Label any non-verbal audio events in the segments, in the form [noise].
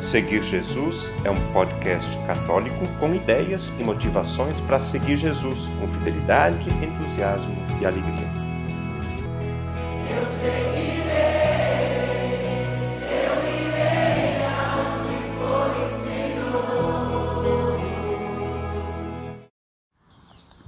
Seguir Jesus é um podcast católico com ideias e motivações para seguir Jesus com fidelidade, entusiasmo e alegria. Eu seguirei, eu irei for o Senhor.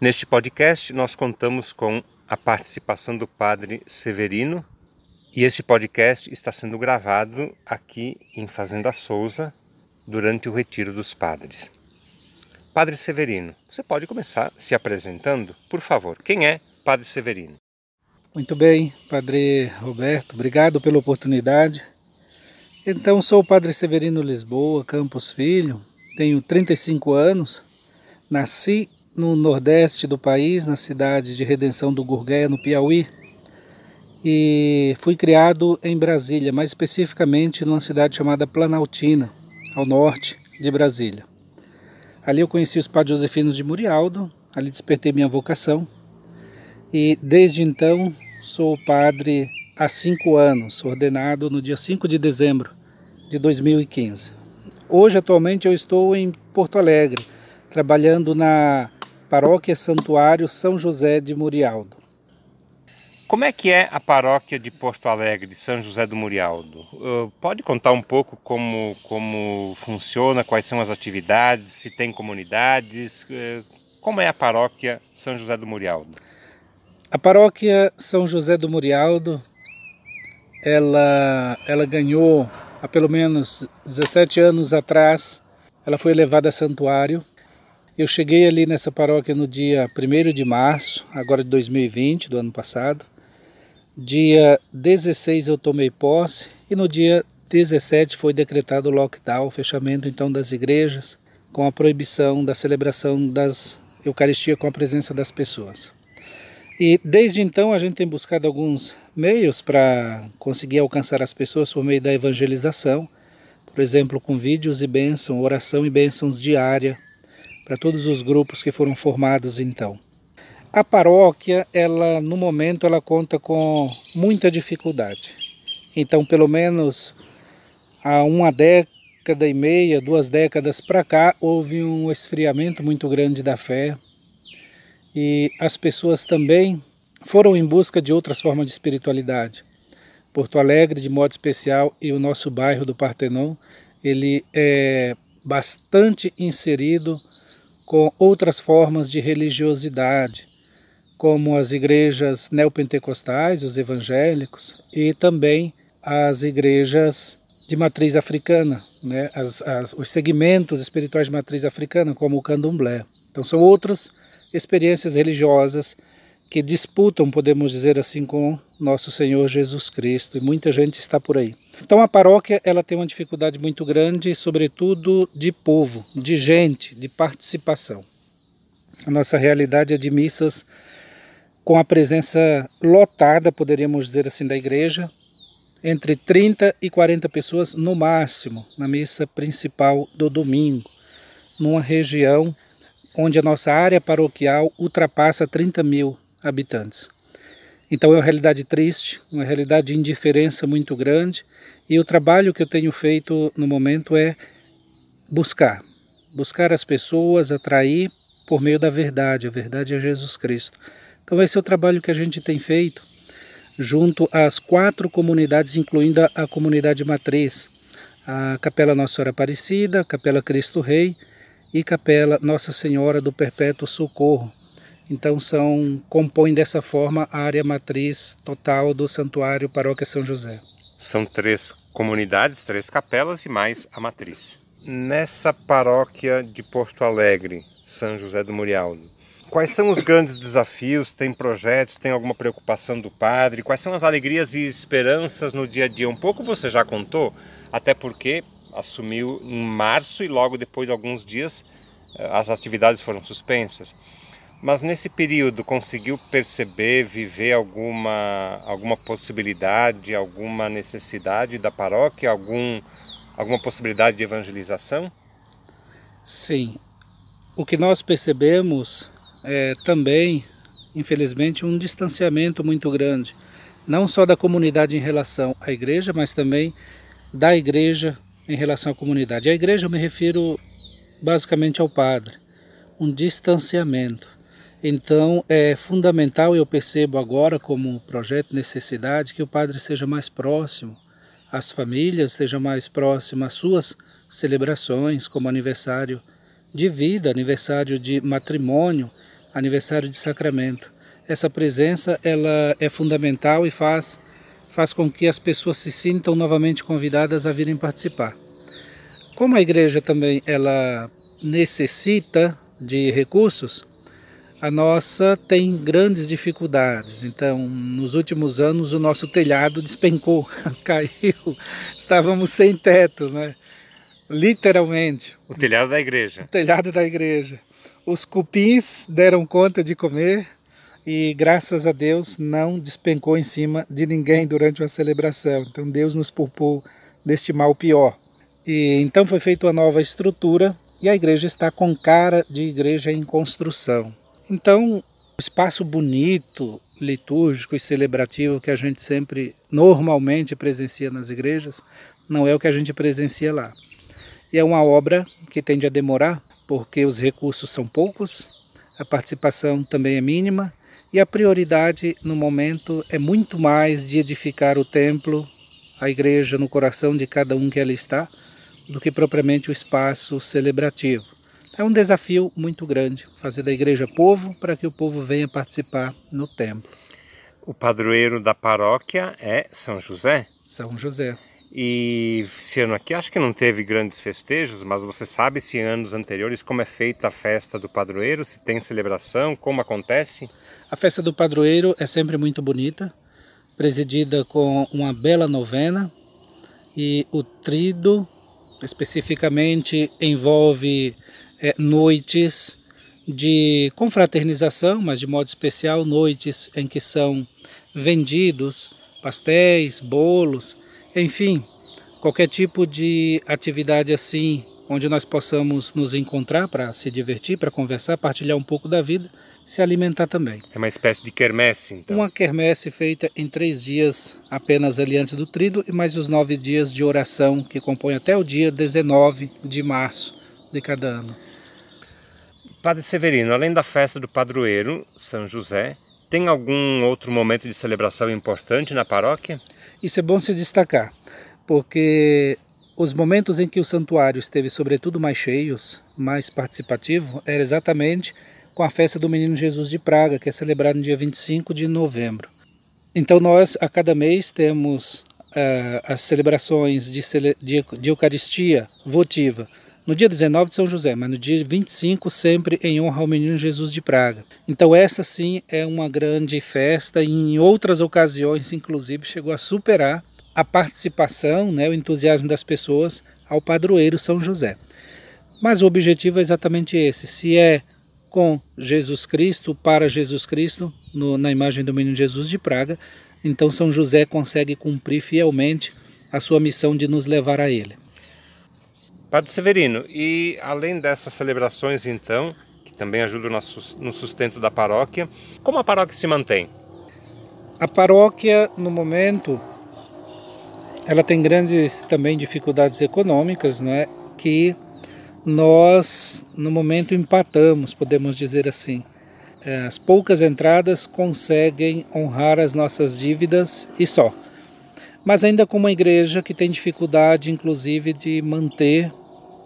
Neste podcast, nós contamos com a participação do Padre Severino e este podcast está sendo gravado aqui em Fazenda Souza durante o Retiro dos Padres. Padre Severino, você pode começar se apresentando, por favor. Quem é Padre Severino? Muito bem, Padre Roberto, obrigado pela oportunidade. Então, sou o Padre Severino Lisboa, Campos Filho, tenho 35 anos, nasci no nordeste do país, na cidade de Redenção do Gurgué, no Piauí, e fui criado em Brasília, mais especificamente numa cidade chamada Planaltina, ao norte de Brasília. Ali eu conheci os padres Josefinos de Murialdo, ali despertei minha vocação e desde então sou padre há cinco anos, ordenado no dia 5 de dezembro de 2015. Hoje, atualmente, eu estou em Porto Alegre, trabalhando na paróquia Santuário São José de Murialdo. Como é que é a paróquia de Porto Alegre, de São José do Murialdo? Uh, pode contar um pouco como, como funciona, quais são as atividades, se tem comunidades? Uh, como é a paróquia São José do Murialdo? A paróquia São José do Murialdo, ela, ela ganhou há pelo menos 17 anos atrás, ela foi elevada a santuário. Eu cheguei ali nessa paróquia no dia 1 de março, agora de 2020, do ano passado. Dia 16 eu tomei posse e no dia 17 foi decretado o lockdown, o fechamento então das igrejas, com a proibição da celebração das Eucaristia com a presença das pessoas. E desde então a gente tem buscado alguns meios para conseguir alcançar as pessoas por meio da evangelização, por exemplo, com vídeos e bênção, oração e bênçãos diária para todos os grupos que foram formados então. A paróquia, ela no momento, ela conta com muita dificuldade. Então, pelo menos há uma década e meia, duas décadas para cá, houve um esfriamento muito grande da fé e as pessoas também foram em busca de outras formas de espiritualidade. Porto Alegre, de modo especial, e o nosso bairro do Partenon, ele é bastante inserido com outras formas de religiosidade, como as igrejas neopentecostais, os evangélicos, e também as igrejas de matriz africana, né? as, as, os segmentos espirituais de matriz africana, como o candomblé. Então são outras experiências religiosas que disputam, podemos dizer assim, com nosso Senhor Jesus Cristo, e muita gente está por aí. Então a paróquia ela tem uma dificuldade muito grande, sobretudo de povo, de gente, de participação. A nossa realidade é de missas com a presença lotada, poderíamos dizer assim, da igreja, entre 30 e 40 pessoas no máximo, na missa principal do domingo, numa região onde a nossa área paroquial ultrapassa 30 mil habitantes. Então é uma realidade triste, uma realidade de indiferença muito grande, e o trabalho que eu tenho feito no momento é buscar, buscar as pessoas, atrair por meio da verdade, a verdade é Jesus Cristo então esse é o trabalho que a gente tem feito junto às quatro comunidades, incluindo a comunidade matriz, a Capela Nossa Senhora Aparecida, a Capela Cristo Rei e Capela Nossa Senhora do Perpétuo Socorro. Então são compõem dessa forma a área matriz total do Santuário Paróquia São José. São três comunidades, três capelas e mais a matriz. Nessa paróquia de Porto Alegre, São José do Murialdo, Quais são os grandes desafios? Tem projetos? Tem alguma preocupação do padre? Quais são as alegrias e esperanças no dia a dia? Um pouco você já contou, até porque assumiu em março e logo depois de alguns dias eh, as atividades foram suspensas. Mas nesse período conseguiu perceber, viver alguma, alguma possibilidade, alguma necessidade da paróquia, algum, alguma possibilidade de evangelização? Sim. O que nós percebemos é, também, infelizmente, um distanciamento muito grande, não só da comunidade em relação à igreja, mas também da igreja em relação à comunidade. A igreja eu me refiro basicamente ao padre, um distanciamento. Então é fundamental, eu percebo agora como projeto necessidade, que o padre esteja mais próximo às famílias, esteja mais próximo às suas celebrações, como aniversário de vida, aniversário de matrimônio, aniversário de sacramento. Essa presença ela é fundamental e faz faz com que as pessoas se sintam novamente convidadas a virem participar. Como a igreja também ela necessita de recursos, a nossa tem grandes dificuldades. Então, nos últimos anos, o nosso telhado despencou, [laughs] caiu, estávamos sem teto, né? literalmente. O telhado da igreja. O telhado da igreja. Os cupins deram conta de comer e, graças a Deus, não despencou em cima de ninguém durante a celebração. Então, Deus nos poupou deste mal pior. E então foi feita uma nova estrutura e a igreja está com cara de igreja em construção. Então, o espaço bonito, litúrgico e celebrativo que a gente sempre normalmente presencia nas igrejas, não é o que a gente presencia lá. E é uma obra que tende a demorar, porque os recursos são poucos, a participação também é mínima e a prioridade no momento é muito mais de edificar o templo, a igreja no coração de cada um que ali está, do que propriamente o espaço celebrativo. É um desafio muito grande fazer da igreja povo para que o povo venha participar no templo. O padroeiro da paróquia é São José? São José. E esse ano aqui acho que não teve grandes festejos, mas você sabe se em anos anteriores como é feita a festa do padroeiro, se tem celebração, como acontece? A festa do padroeiro é sempre muito bonita, presidida com uma bela novena e o trido especificamente envolve é, noites de confraternização, mas de modo especial noites em que são vendidos pastéis, bolos, enfim, qualquer tipo de atividade assim, onde nós possamos nos encontrar para se divertir, para conversar, partilhar um pouco da vida, se alimentar também. É uma espécie de quermesse, então? Uma quermesse feita em três dias apenas ali antes do trido e mais os nove dias de oração que compõem até o dia 19 de março de cada ano. Padre Severino, além da festa do padroeiro, São José, tem algum outro momento de celebração importante na paróquia? Isso é bom se destacar, porque os momentos em que o santuário esteve sobretudo mais cheios, mais participativo, era exatamente com a festa do Menino Jesus de Praga, que é celebrada no dia 25 de novembro. Então nós, a cada mês, temos uh, as celebrações de, de, de Eucaristia votiva, no dia 19 de São José, mas no dia 25 sempre em honra ao menino Jesus de Praga. Então essa sim é uma grande festa e em outras ocasiões inclusive chegou a superar a participação, né, o entusiasmo das pessoas ao padroeiro São José. Mas o objetivo é exatamente esse, se é com Jesus Cristo, para Jesus Cristo, no, na imagem do menino Jesus de Praga, então São José consegue cumprir fielmente a sua missão de nos levar a ele. Padre Severino, e além dessas celebrações, então, que também ajudam no sustento da paróquia, como a paróquia se mantém? A paróquia, no momento, ela tem grandes também dificuldades econômicas, não é? Que nós, no momento, empatamos, podemos dizer assim. É, as poucas entradas conseguem honrar as nossas dívidas e só. Mas ainda com uma igreja que tem dificuldade, inclusive, de manter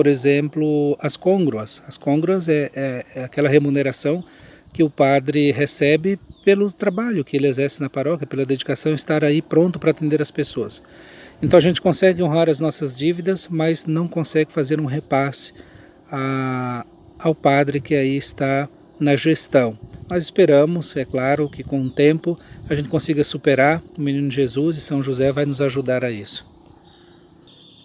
por exemplo, as congruas. As congruas é, é, é, aquela remuneração que o padre recebe pelo trabalho que ele exerce na paróquia, pela dedicação, estar aí pronto para atender as pessoas. Então a gente consegue honrar as nossas dívidas, mas não consegue fazer um repasse a, ao padre que aí está na gestão. Mas esperamos, é claro, que com o tempo a gente consiga superar. O menino Jesus e São José vai nos ajudar a isso.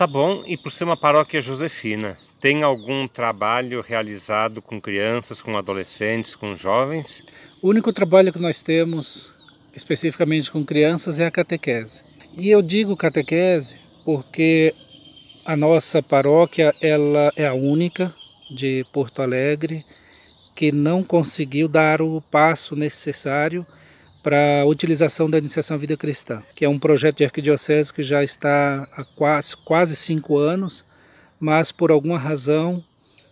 Tá bom, e por ser uma paróquia josefina, tem algum trabalho realizado com crianças, com adolescentes, com jovens? O único trabalho que nós temos especificamente com crianças é a catequese. E eu digo catequese porque a nossa paróquia ela é a única de Porto Alegre que não conseguiu dar o passo necessário para a utilização da iniciação à vida cristã, que é um projeto de arquidiocese que já está há quase, quase cinco anos, mas por alguma razão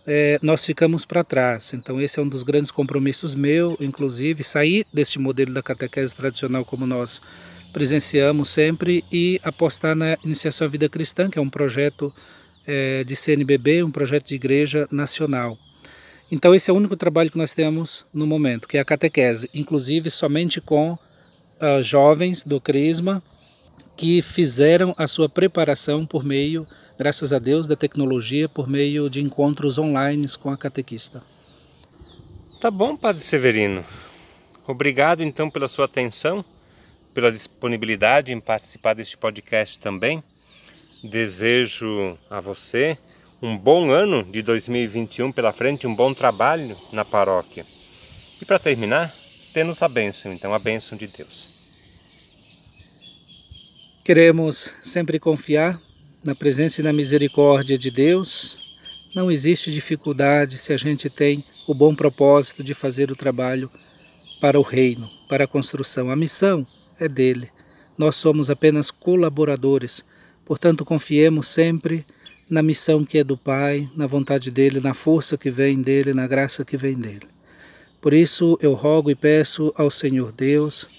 é, nós ficamos para trás. Então esse é um dos grandes compromissos meu, inclusive, sair deste modelo da catequese tradicional como nós presenciamos sempre e apostar na iniciação à vida cristã, que é um projeto é, de CNBB, um projeto de igreja nacional. Então esse é o único trabalho que nós temos no momento, que é a catequese, inclusive somente com uh, jovens do Crisma que fizeram a sua preparação por meio, graças a Deus, da tecnologia, por meio de encontros online com a catequista. Tá bom, Padre Severino. Obrigado então pela sua atenção, pela disponibilidade em participar deste podcast também. Desejo a você um bom ano de 2021 pela frente, um bom trabalho na paróquia. E para terminar, temos a bênção, então, a bênção de Deus. Queremos sempre confiar na presença e na misericórdia de Deus. Não existe dificuldade se a gente tem o bom propósito de fazer o trabalho para o reino, para a construção. A missão é dele. Nós somos apenas colaboradores. Portanto, confiemos sempre na missão que é do Pai, na vontade dele, na força que vem dele, na graça que vem dele. Por isso eu rogo e peço ao Senhor Deus,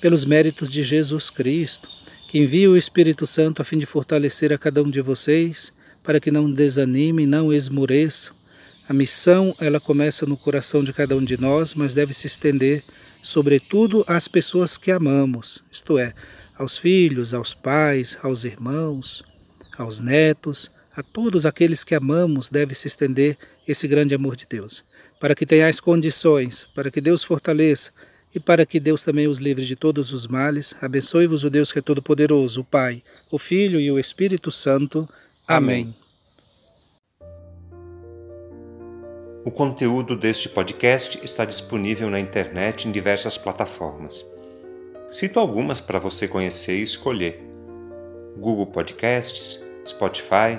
pelos méritos de Jesus Cristo, que envie o Espírito Santo a fim de fortalecer a cada um de vocês, para que não desanimem, não esmoreçam. A missão, ela começa no coração de cada um de nós, mas deve se estender, sobretudo, às pessoas que amamos, isto é, aos filhos, aos pais, aos irmãos, aos netos, a todos aqueles que amamos deve se estender esse grande amor de Deus, para que tenhais condições, para que Deus fortaleça e para que Deus também os livre de todos os males. Abençoe-vos o Deus que é todo-poderoso, o Pai, o Filho e o Espírito Santo. Amém. O conteúdo deste podcast está disponível na internet em diversas plataformas. Cito algumas para você conhecer e escolher. Google Podcasts, Spotify,